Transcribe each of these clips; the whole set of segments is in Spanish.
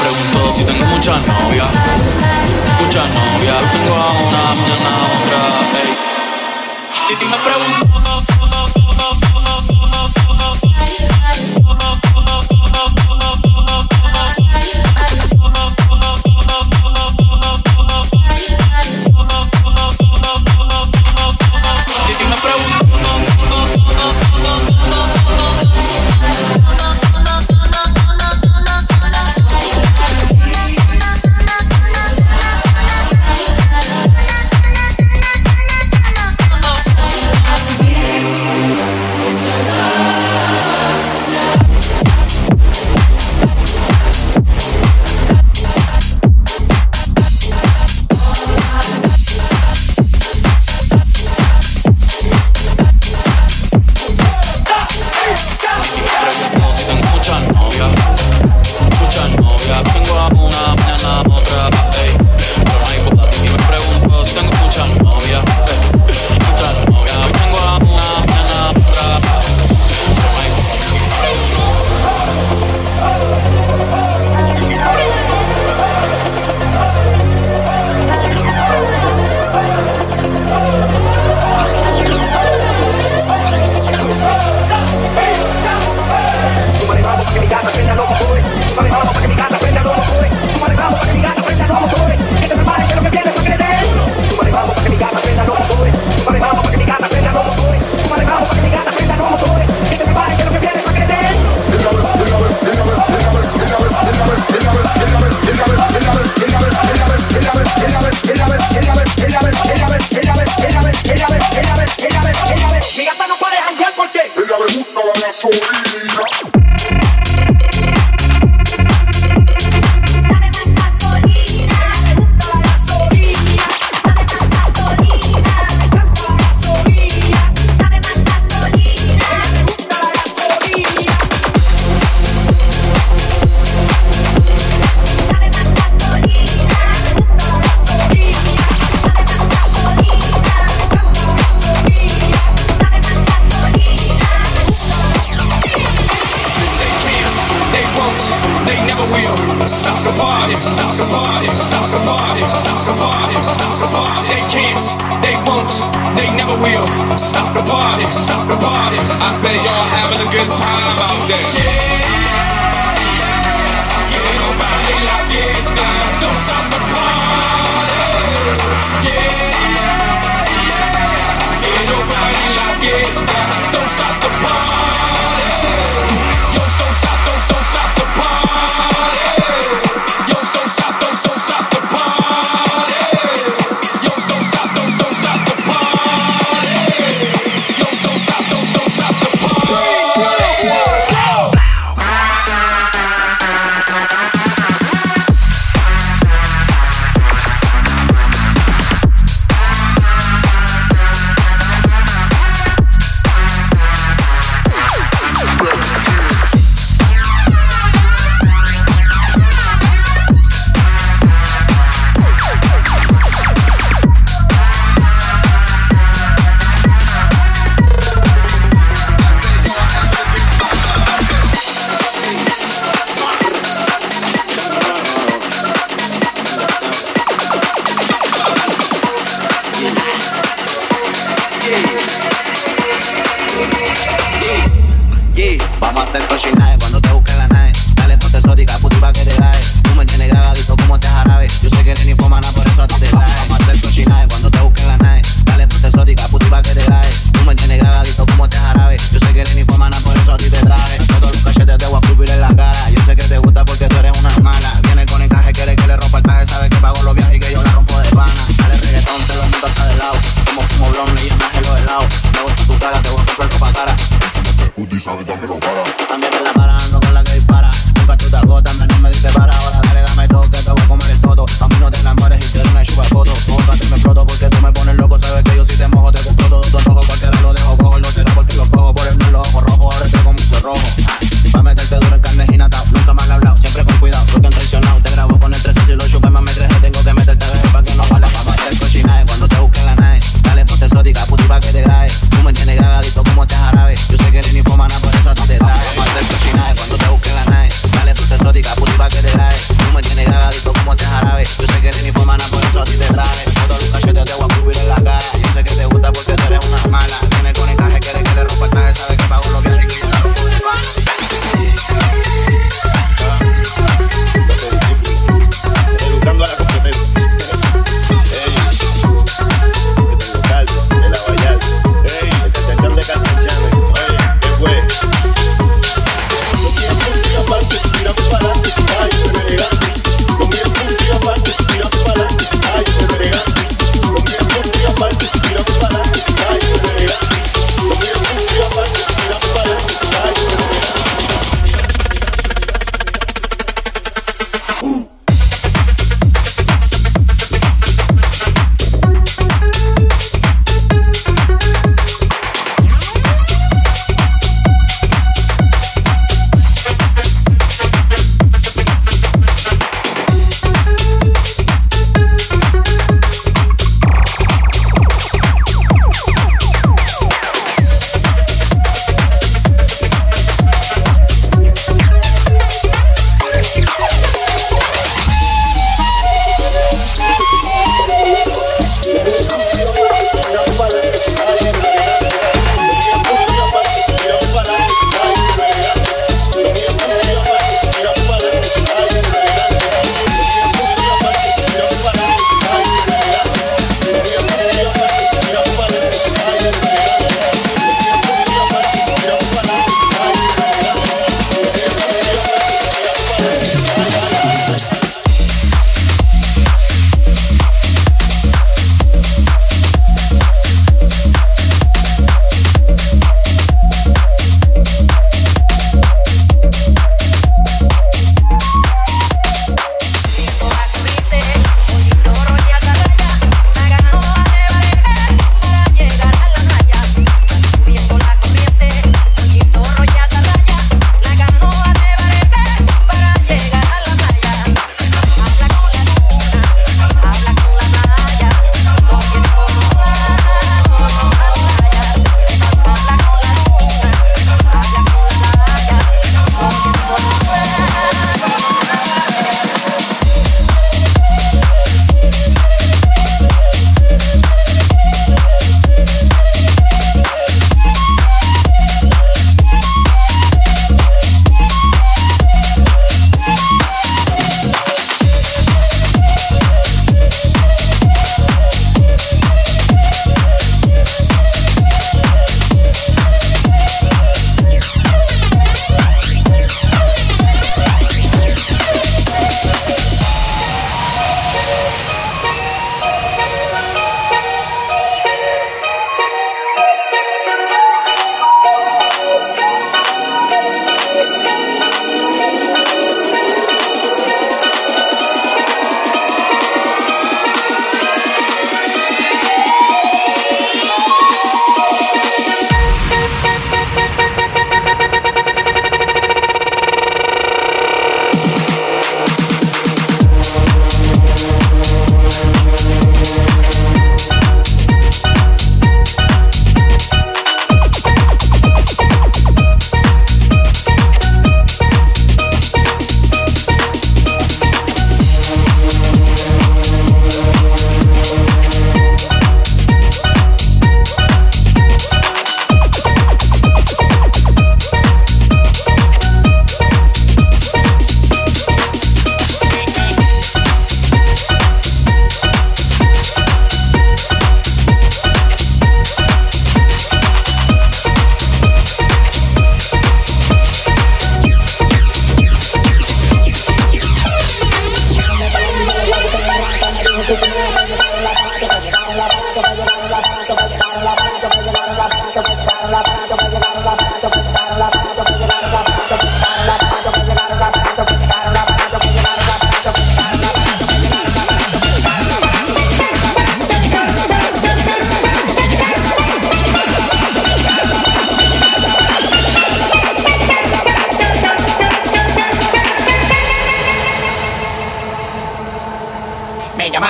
Pregunto si tengo muchas novias. Muchas novias. Tengo a una, mañana a otra. Ey. Y me soul. Stop the party, stop the party. I say y'all having a good time out there. Yeah, yeah. Vamos a hacer sabe, dame la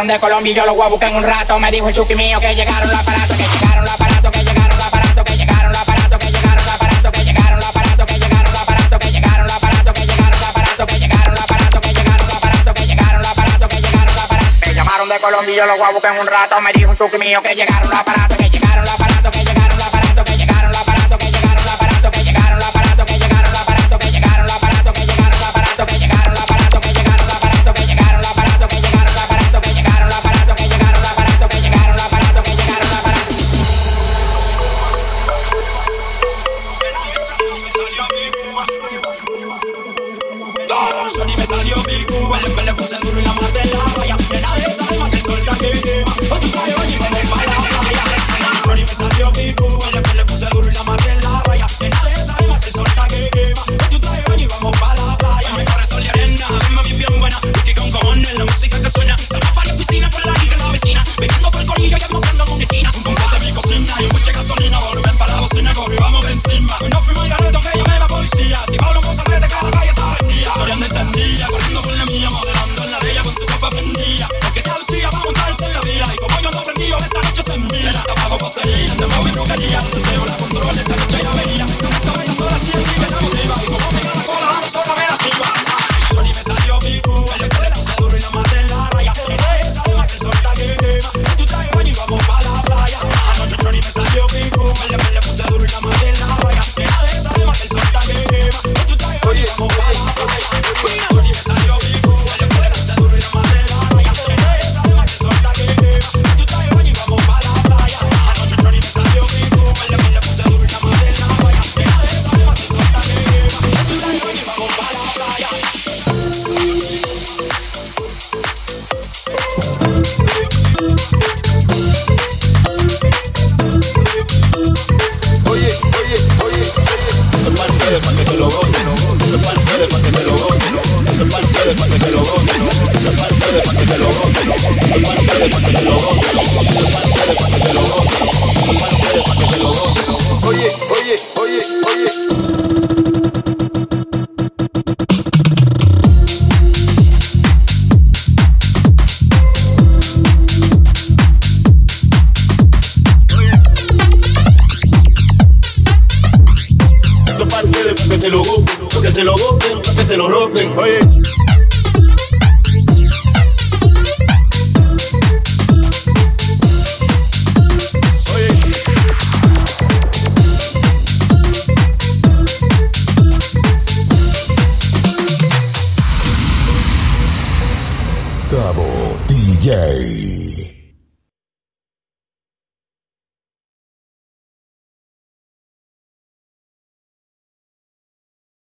llegaron de Colombia y yo los voy a buscar en un rato. Me dijo el chuki mío que llegaron los aparatos, que llegaron los aparatos, que llegaron los aparatos, que llegaron los aparatos, que llegaron los aparatos, que llegaron los aparatos, que llegaron los aparatos, que llegaron los aparatos, que llegaron los aparatos, que llegaron los aparatos, que llegaron los aparatos, que llegaron los aparatos, que llegaron los aparatos. Me llamaron de Colombia y yo los voy a buscar en un rato. Me dijo el chuki mío que llegaron los aparatos. Johnson y me salió Picu. El embe le puse duro y la maté en la raya. Llena de esa alma que el sol te quema. Con tu traje baño y me voy pa' la playa. Johnson y me salió Picu. El embe le puse duro y la maté en la raya. Llena de esa alma que el sol te quema. Con tu traje baño y vamos pa' la playa. Mejor sol y arena, me vi bien buena. Y que con cojones la música que suena. oye, oye, oye.